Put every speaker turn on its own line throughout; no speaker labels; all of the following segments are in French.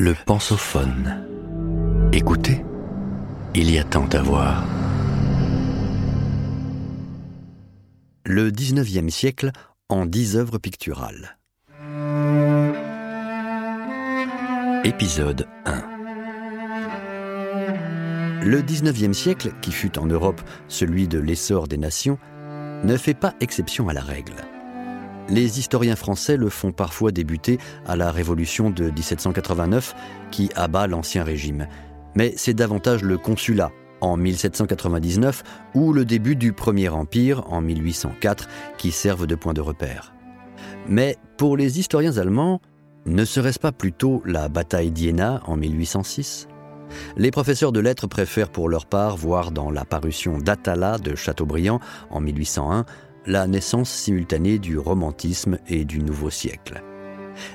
Le pensophone. Écoutez, il y a tant à voir. Le 19e siècle en dix œuvres picturales. Épisode 1 Le 19e siècle, qui fut en Europe celui de l'essor des nations, ne fait pas exception à la règle. Les historiens français le font parfois débuter à la Révolution de 1789 qui abat l'Ancien Régime. Mais c'est davantage le Consulat en 1799 ou le début du Premier Empire en 1804 qui servent de point de repère. Mais pour les historiens allemands, ne serait-ce pas plutôt la bataille d'Iéna en 1806 les professeurs de lettres préfèrent pour leur part voir dans la parution d'Atala de Chateaubriand en 1801 la naissance simultanée du romantisme et du nouveau siècle.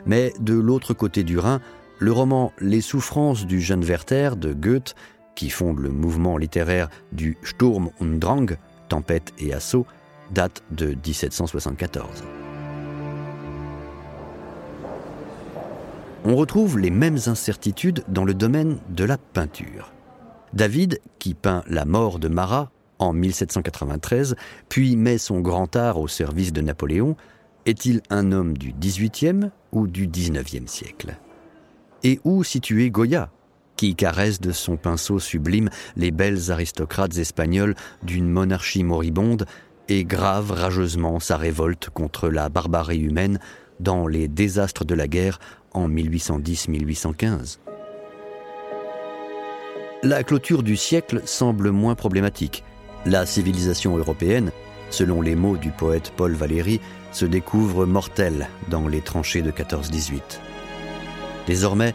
Mais de l'autre côté du Rhin, le roman Les souffrances du jeune Werther de Goethe, qui fonde le mouvement littéraire du Sturm und Drang, tempête et assaut, date de 1774. On retrouve les mêmes incertitudes dans le domaine de la peinture. David, qui peint la mort de Marat en 1793, puis met son grand art au service de Napoléon, est-il un homme du XVIIIe ou du XIXe siècle? Et où situer Goya, qui caresse de son pinceau sublime les belles aristocrates espagnoles d'une monarchie moribonde et grave rageusement sa révolte contre la barbarie humaine dans les désastres de la guerre en 1810-1815 La clôture du siècle semble moins problématique. La civilisation européenne, selon les mots du poète Paul Valéry, se découvre mortelle dans les tranchées de 14-18. Désormais,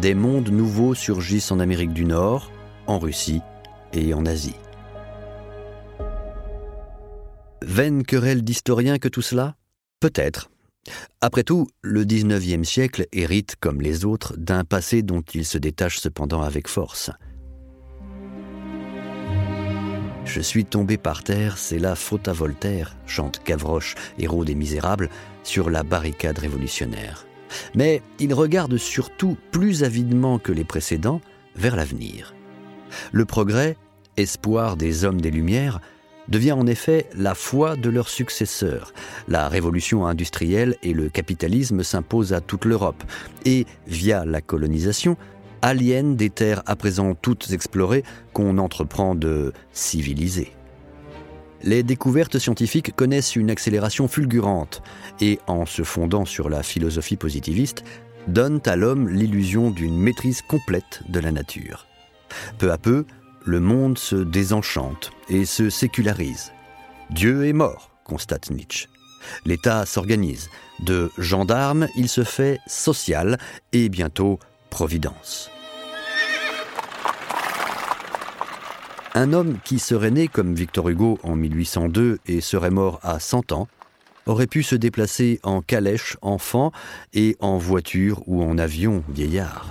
des mondes nouveaux surgissent en Amérique du Nord, en Russie et en Asie. Vaine querelle d'historiens que tout cela? Peut-être. Après tout, le XIXe siècle hérite, comme les autres, d'un passé dont il se détache cependant avec force. Je suis tombé par terre, c'est la faute à Voltaire, chante Gavroche, héros des Misérables, sur la barricade révolutionnaire. Mais il regarde surtout plus avidement que les précédents vers l'avenir. Le progrès, espoir des hommes des Lumières, devient en effet la foi de leurs successeurs. La révolution industrielle et le capitalisme s'imposent à toute l'Europe et, via la colonisation, aliènent des terres à présent toutes explorées qu'on entreprend de civiliser. Les découvertes scientifiques connaissent une accélération fulgurante et, en se fondant sur la philosophie positiviste, donnent à l'homme l'illusion d'une maîtrise complète de la nature. Peu à peu, le monde se désenchante et se sécularise. Dieu est mort, constate Nietzsche. L'État s'organise. De gendarme, il se fait social et bientôt Providence. Un homme qui serait né comme Victor Hugo en 1802 et serait mort à 100 ans aurait pu se déplacer en calèche enfant et en voiture ou en avion vieillard.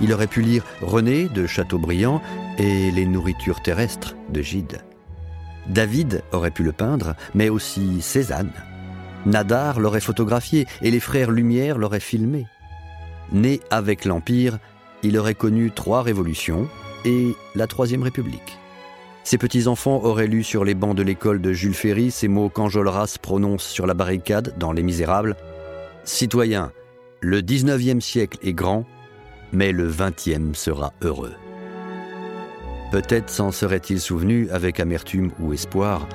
Il aurait pu lire René de Chateaubriand et Les nourritures terrestres de Gide. David aurait pu le peindre, mais aussi Cézanne. Nadar l'aurait photographié et les frères Lumière l'auraient filmé. Né avec l'Empire, il aurait connu trois révolutions et la Troisième République. Ses petits-enfants auraient lu sur les bancs de l'école de Jules Ferry ces mots qu'Enjolras prononce sur la barricade dans Les Misérables. Citoyens, le 19e siècle est grand, mais le 20e sera heureux. Peut-être s'en serait-il souvenu avec amertume ou espoir,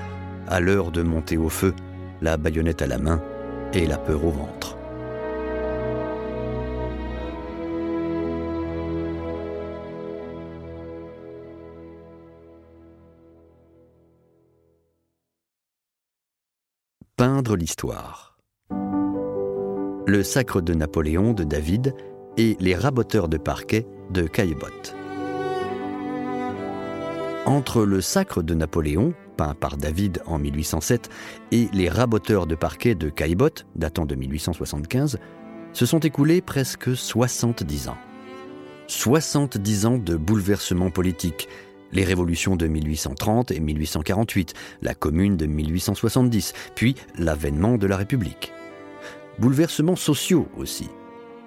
à l'heure de monter au feu, la baïonnette à la main et la peur au ventre. Peindre l'histoire. Le sacre de Napoléon de David et les raboteurs de parquet de Caillebotte. Entre le sacre de Napoléon, peint par David en 1807, et les raboteurs de parquet de Caillebotte, datant de 1875, se sont écoulés presque 70 ans. 70 ans de bouleversements politiques, les révolutions de 1830 et 1848, la Commune de 1870, puis l'avènement de la République. Bouleversements sociaux aussi.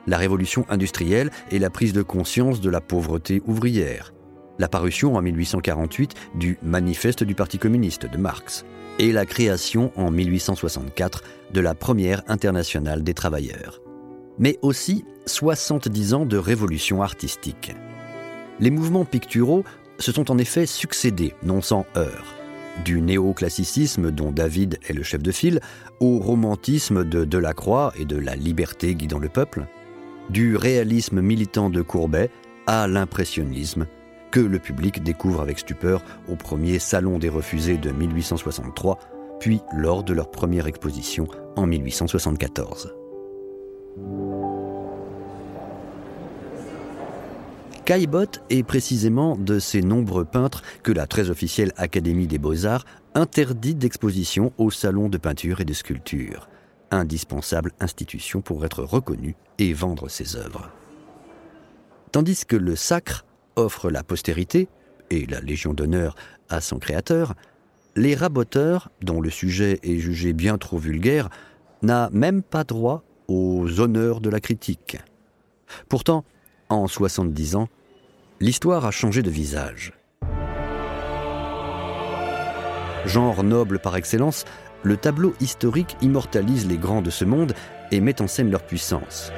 la révolution industrielle et la prise de conscience de la pauvreté ouvrière, la parution en 1848 du Manifeste du Parti communiste de Marx et la création en 1864 de la première internationale des travailleurs. Mais aussi 70 ans de révolution artistique. Les mouvements picturaux se sont en effet succédés, non sans heurts. Du néoclassicisme dont David est le chef de file, au romantisme de Delacroix et de la liberté guidant le peuple, du réalisme militant de Courbet à l'impressionnisme que le public découvre avec stupeur au premier Salon des Refusés de 1863, puis lors de leur première exposition en 1874. Caillebotte est précisément de ces nombreux peintres que la très officielle Académie des Beaux-Arts interdit d'exposition au Salon de peinture et de sculpture, indispensable institution pour être reconnue et vendre ses œuvres. Tandis que le sacre offre la postérité et la Légion d'honneur à son créateur, les raboteurs, dont le sujet est jugé bien trop vulgaire, n'a même pas droit aux honneurs de la critique. Pourtant, en 70 ans, l'histoire a changé de visage. Genre noble par excellence, le tableau historique immortalise les grands de ce monde et met en scène leur puissance.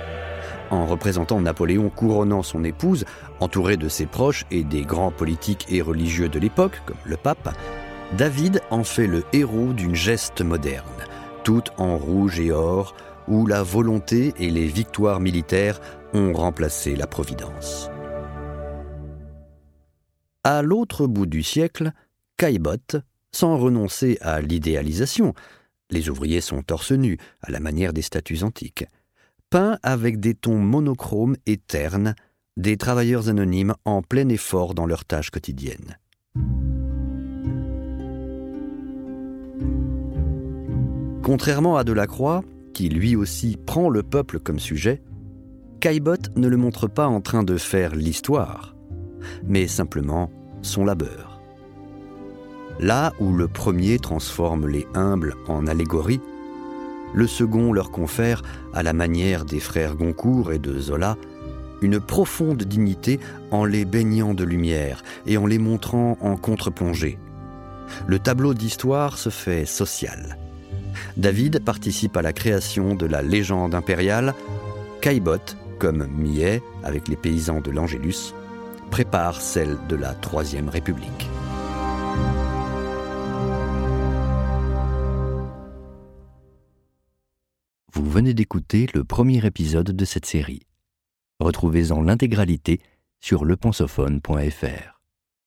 En représentant Napoléon couronnant son épouse, entouré de ses proches et des grands politiques et religieux de l'époque, comme le pape, David en fait le héros d'une geste moderne, toute en rouge et or, où la volonté et les victoires militaires ont remplacé la providence. À l'autre bout du siècle, Caillebotte, sans renoncer à l'idéalisation, les ouvriers sont torse nus, à la manière des statues antiques, peint avec des tons monochromes et ternes, des travailleurs anonymes en plein effort dans leurs tâches quotidiennes. Contrairement à Delacroix, qui lui aussi prend le peuple comme sujet, Caillebotte ne le montre pas en train de faire l'histoire, mais simplement son labeur. Là où le premier transforme les humbles en allégories, le second leur confère, à la manière des frères Goncourt et de Zola, une profonde dignité en les baignant de lumière et en les montrant en contre-plongée. Le tableau d'histoire se fait social. David participe à la création de la légende impériale. Caillebotte, comme Millet avec les paysans de l'Angélus, prépare celle de la Troisième République. Vous venez d'écouter le premier épisode de cette série. Retrouvez-en l'intégralité sur lepensophone.fr.